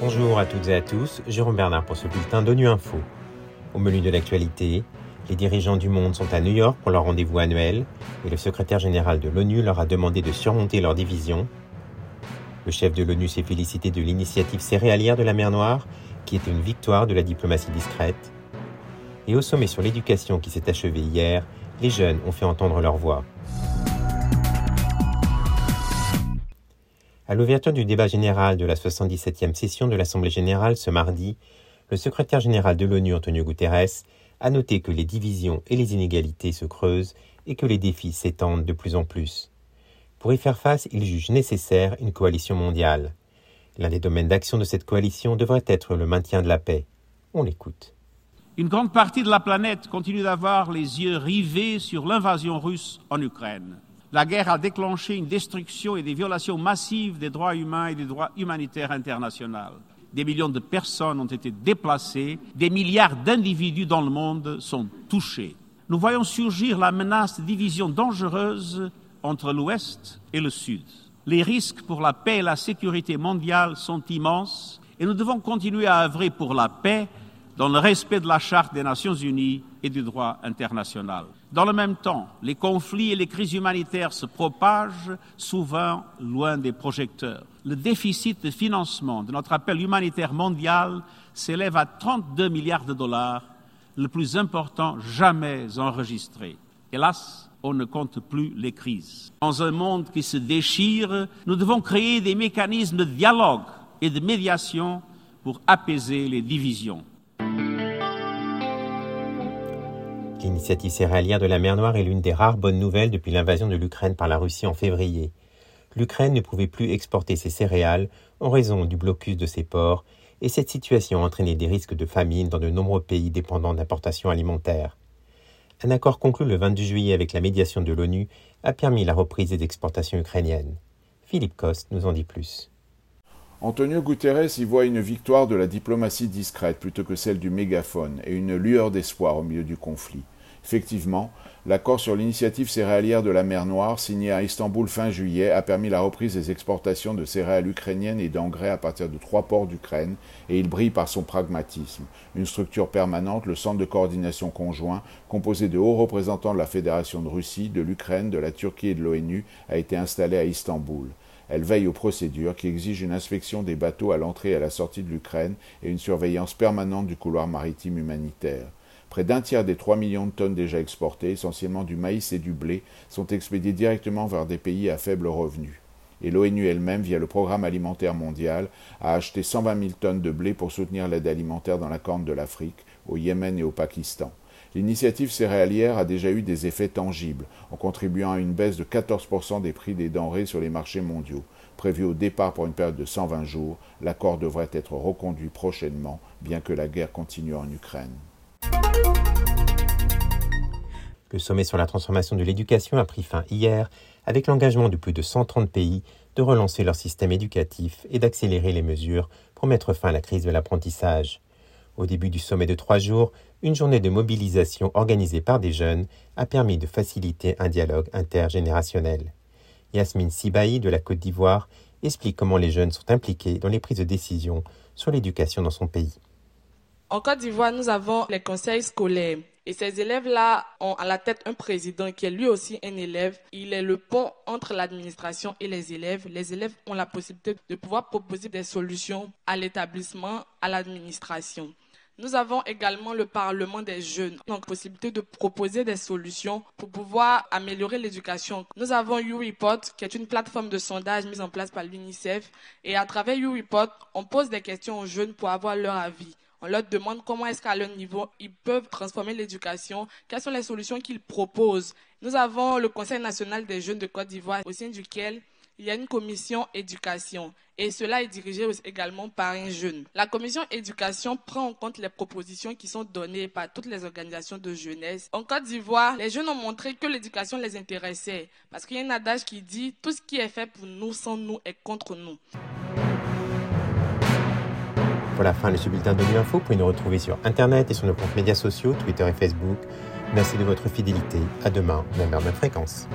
Bonjour à toutes et à tous, Jérôme Bernard pour ce bulletin d'ONU Info. Au menu de l'actualité, les dirigeants du monde sont à New York pour leur rendez-vous annuel et le secrétaire général de l'ONU leur a demandé de surmonter leur division. Le chef de l'ONU s'est félicité de l'initiative céréalière de la mer Noire, qui était une victoire de la diplomatie discrète. Et au sommet sur l'éducation qui s'est achevé hier, les jeunes ont fait entendre leur voix. À l'ouverture du débat général de la 77e session de l'Assemblée générale ce mardi, le secrétaire général de l'ONU, Antonio Guterres, a noté que les divisions et les inégalités se creusent et que les défis s'étendent de plus en plus. Pour y faire face, il juge nécessaire une coalition mondiale. L'un des domaines d'action de cette coalition devrait être le maintien de la paix. On l'écoute. Une grande partie de la planète continue d'avoir les yeux rivés sur l'invasion russe en Ukraine. La guerre a déclenché une destruction et des violations massives des droits humains et des droits humanitaires internationaux des millions de personnes ont été déplacées, des milliards d'individus dans le monde sont touchés. Nous voyons surgir la menace de division dangereuse entre l'Ouest et le Sud. Les risques pour la paix et la sécurité mondiale sont immenses et nous devons continuer à œuvrer pour la paix dans le respect de la Charte des Nations Unies et du droit international. Dans le même temps, les conflits et les crises humanitaires se propagent souvent loin des projecteurs. Le déficit de financement de notre appel humanitaire mondial s'élève à 32 milliards de dollars, le plus important jamais enregistré. Hélas, on ne compte plus les crises. Dans un monde qui se déchire, nous devons créer des mécanismes de dialogue et de médiation pour apaiser les divisions. L'initiative céréalière de la mer Noire est l'une des rares bonnes nouvelles depuis l'invasion de l'Ukraine par la Russie en février. L'Ukraine ne pouvait plus exporter ses céréales en raison du blocus de ses ports, et cette situation a entraîné des risques de famine dans de nombreux pays dépendants d'importations alimentaires. Un accord conclu le 22 juillet avec la médiation de l'ONU a permis la reprise des exportations ukrainiennes. Philippe Coste nous en dit plus. Antonio Guterres y voit une victoire de la diplomatie discrète plutôt que celle du mégaphone et une lueur d'espoir au milieu du conflit. Effectivement, l'accord sur l'initiative céréalière de la mer Noire, signé à Istanbul fin juillet, a permis la reprise des exportations de céréales ukrainiennes et d'engrais à partir de trois ports d'Ukraine, et il brille par son pragmatisme. Une structure permanente, le Centre de coordination conjoint, composé de hauts représentants de la Fédération de Russie, de l'Ukraine, de la Turquie et de l'ONU, a été installé à Istanbul. Elle veille aux procédures qui exigent une inspection des bateaux à l'entrée et à la sortie de l'Ukraine et une surveillance permanente du couloir maritime humanitaire. Près d'un tiers des 3 millions de tonnes déjà exportées, essentiellement du maïs et du blé, sont expédiées directement vers des pays à faible revenu. Et l'ONU elle-même, via le Programme alimentaire mondial, a acheté 120 000 tonnes de blé pour soutenir l'aide alimentaire dans la Corne de l'Afrique, au Yémen et au Pakistan. L'initiative céréalière a déjà eu des effets tangibles, en contribuant à une baisse de 14% des prix des denrées sur les marchés mondiaux. Prévu au départ pour une période de 120 jours, l'accord devrait être reconduit prochainement, bien que la guerre continue en Ukraine. Le sommet sur la transformation de l'éducation a pris fin hier avec l'engagement de plus de 130 pays de relancer leur système éducatif et d'accélérer les mesures pour mettre fin à la crise de l'apprentissage. Au début du sommet de trois jours, une journée de mobilisation organisée par des jeunes a permis de faciliter un dialogue intergénérationnel. Yasmine Sibaï de la Côte d'Ivoire explique comment les jeunes sont impliqués dans les prises de décision sur l'éducation dans son pays. En Côte d'Ivoire, nous avons les conseils scolaires. Et ces élèves-là ont à la tête un président qui est lui aussi un élève. Il est le pont entre l'administration et les élèves. Les élèves ont la possibilité de pouvoir proposer des solutions à l'établissement, à l'administration. Nous avons également le Parlement des jeunes, donc possibilité de proposer des solutions pour pouvoir améliorer l'éducation. Nous avons YouReport, qui est une plateforme de sondage mise en place par l'UNICEF. Et à travers YouReport, on pose des questions aux jeunes pour avoir leur avis. On leur demande comment est-ce qu'à leur niveau, ils peuvent transformer l'éducation, quelles sont les solutions qu'ils proposent. Nous avons le Conseil national des jeunes de Côte d'Ivoire, au sein duquel il y a une commission éducation et cela est dirigé également par un jeune. La commission éducation prend en compte les propositions qui sont données par toutes les organisations de jeunesse. En Côte d'Ivoire, les jeunes ont montré que l'éducation les intéressait parce qu'il y a un adage qui dit tout ce qui est fait pour nous sans nous est contre nous. Pour la fin de bulletin de vous pouvez nous retrouver sur Internet et sur nos comptes médias sociaux, Twitter et Facebook. Merci de votre fidélité. À demain, même heure, même fréquence.